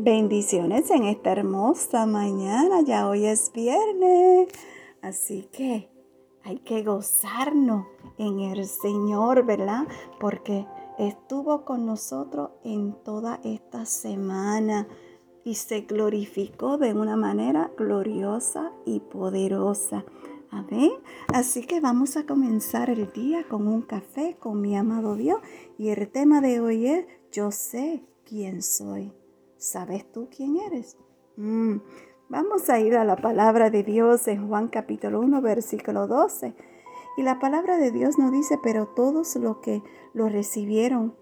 Bendiciones en esta hermosa mañana. Ya hoy es viernes. Así que hay que gozarnos en el Señor, ¿verdad? Porque estuvo con nosotros en toda esta semana y se glorificó de una manera gloriosa y poderosa. Amén. Así que vamos a comenzar el día con un café con mi amado Dios. Y el tema de hoy es, yo sé quién soy. ¿Sabes tú quién eres? Mm, vamos a ir a la palabra de Dios en Juan capítulo 1, versículo 12. Y la palabra de Dios nos dice, pero todos los que lo recibieron,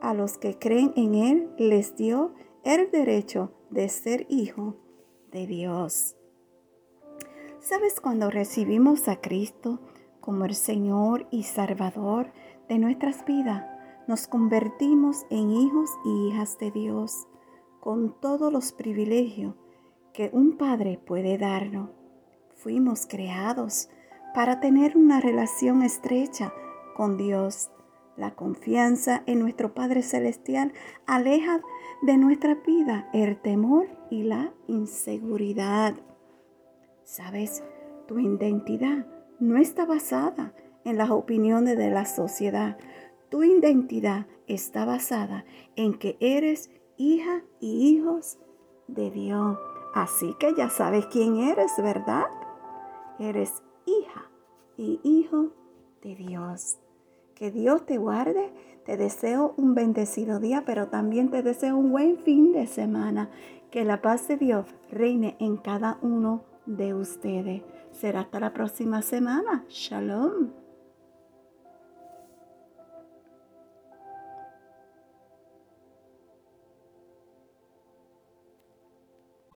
a los que creen en Él, les dio el derecho de ser hijo de Dios. ¿Sabes cuando recibimos a Cristo como el Señor y Salvador de nuestras vidas? Nos convertimos en hijos y hijas de Dios con todos los privilegios que un padre puede darnos. Fuimos creados para tener una relación estrecha con Dios. La confianza en nuestro Padre Celestial aleja de nuestra vida el temor y la inseguridad. Sabes, tu identidad no está basada en las opiniones de la sociedad. Tu identidad está basada en que eres hija y hijos de Dios. Así que ya sabes quién eres, ¿verdad? Eres hija y hijo de Dios. Que Dios te guarde. Te deseo un bendecido día, pero también te deseo un buen fin de semana. Que la paz de Dios reine en cada uno de ustedes. Será hasta la próxima semana. Shalom.